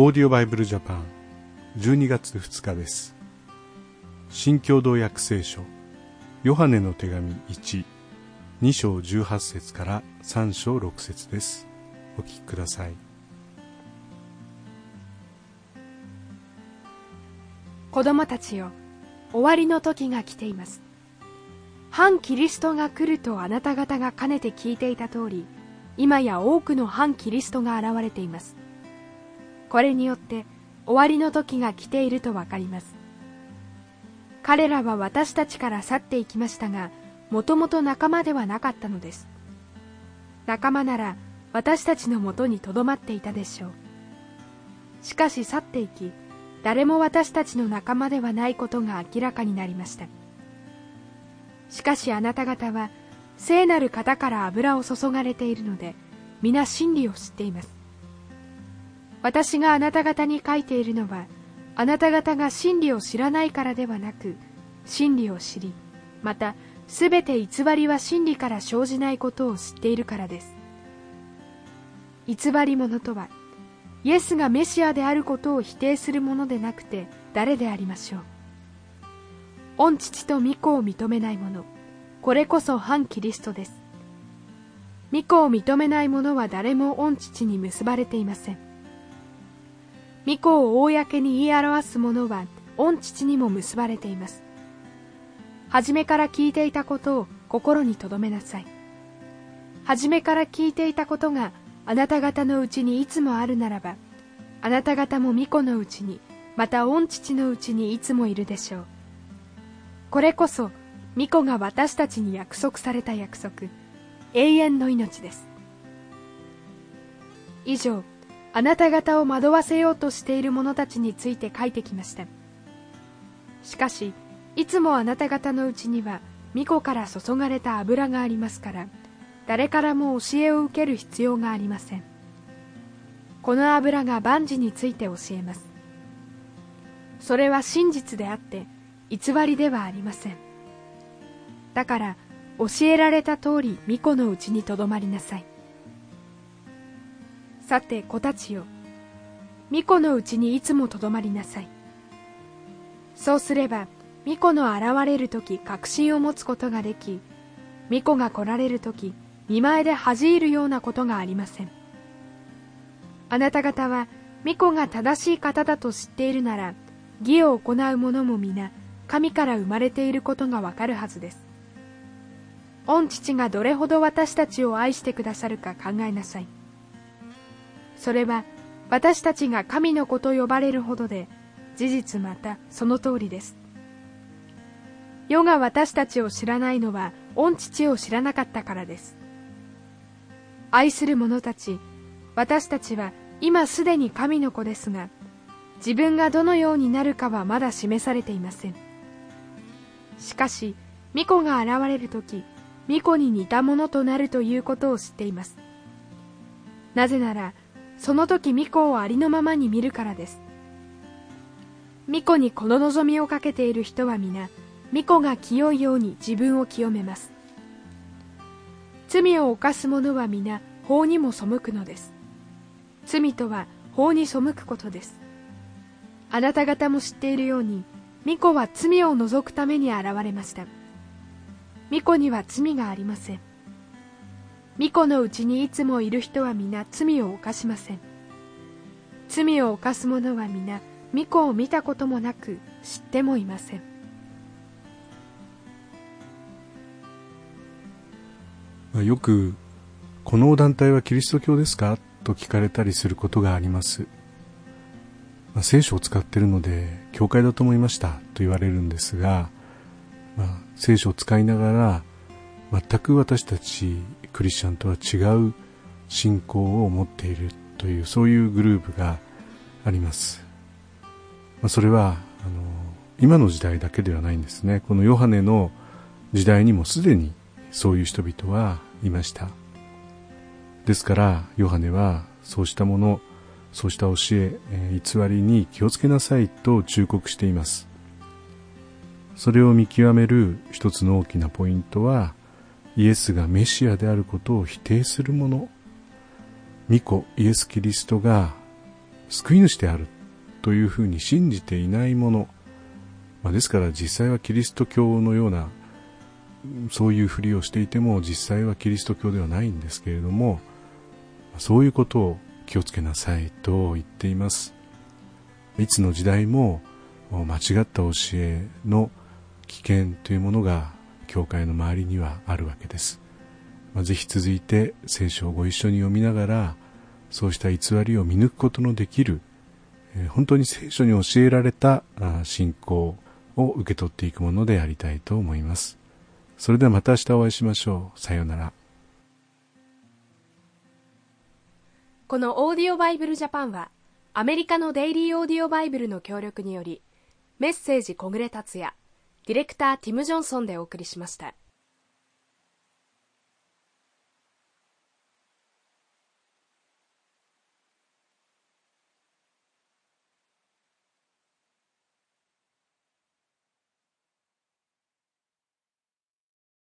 オーディオバイブルジャパン12月2日です。新共同訳聖書ヨハネの手紙12章18節から3章6節です。お聞きください。子供たちよ終わりの時が来ています。反キリストが来るとあなた方がかねて聞いていた通り今や多くの反キリストが現れています。これによって終わりの時が来ているとわかります。彼らは私たちから去っていきましたがもともと仲間ではなかったのです。仲間なら私たちのもとにとどまっていたでしょう。しかし去っていき誰も私たちの仲間ではないことが明らかになりました。しかしあなた方は聖なる方から油を注がれているので皆真理を知っています。私があなた方に書いているのはあなた方が真理を知らないからではなく真理を知りまたすべて偽りは真理から生じないことを知っているからです。偽り者とはイエスがメシアであることを否定するものでなくて誰でありましょう。御父と御子を認めない者これこそ反キリストです。御子を認めない者は誰も御父に結ばれていません。御子を公に言い表す者は御父にも結ばれています。初めから聞いていたことを心に留めなさい。初めから聞いていたことがあなた方のうちにいつもあるならばあなた方も御子のうちにまた御父のうちにいつもいるでしょう。これこそ御子が私たちに約束された約束。永遠の命です。以上あなた方を惑わせようとしている者たちについて書いてきました。しかしいつもあなた方のうちには御子から注がれた油がありますから誰からも教えを受ける必要がありません。この油が万事について教えます。それは真実であって偽りではありません。だから教えられた通り巫女のうちにとどまりなさい。さて子たちよ。巫女のうちにいつもとどまりなさい。そうすれば巫女の現れる時確信を持つことができ巫女が来られる時見前で恥じるようなことがありません。あなた方は巫女が正しい方だと知っているなら義を行う者も皆神から生まれていることがわかるはずです。御父がどれほど私たちを愛してくださるか考えなさい。それは私たちが神の子と呼ばれるほどで事実またその通りです。世が私たちを知らないのは御父を知らなかったからです。愛する者たち私たちは今すでに神の子ですが自分がどのようになるかはまだ示されていません。しかし巫女が現れる時巫女に似たものとなるということを知っています。なぜならその時巫女をありのままに見るからです。巫女にこの望みをかけている人は皆巫女が清いように自分を清めます。罪を犯す者は皆法にも背くのです。罪とは法に背くことです。あなた方も知っているように巫女は罪を除くために現れました。巫女には罪がありません。巫女のうちにいつもいる人は皆罪を犯しません。罪を犯す者は皆巫女を見たこともなく知ってもいません。よくこの団体はキリスト教ですか？と聞かれたりすることがあります。まあ、聖書を使っているので教会だと思いましたと言われるんですが、まあ、聖書を使いながら全く私たちクリスチャンとは違う信仰を持っているというそういうグループがあります、まあ、それはあの今の時代だけではないんですね。このヨハネの時代にもすでにそういう人々はいました。ですからヨハネはそうしたものそうした教え、え偽りに気をつけなさいと忠告しています。それを見極める一つの大きなポイントは、イエスがメシアであることを否定する者、巫女イエス・キリストが救い主であるというふうに信じていないもの、まあ、ですから実際はキリスト教のようなそういうふりをしていても実際はキリスト教ではないんですけれどもそういうことを気をつけなさいと言っています。いつの時代も間違った教えの危険というものが教会の周りにはあるわけです、まあ、ぜひ続いて聖書をご一緒に読みながらそうした偽りを見抜くことのできる本当に聖書に教えられた信仰を受け取っていくものでありたいと思います。それではまた明日お会いしましょう。さようなら。このオーディオバイブルジャパンはアメリカのデイリーオーディオバイブルの協力によりメッセージ小暮達也ディレクターティム・ジョンソンでお送りしました。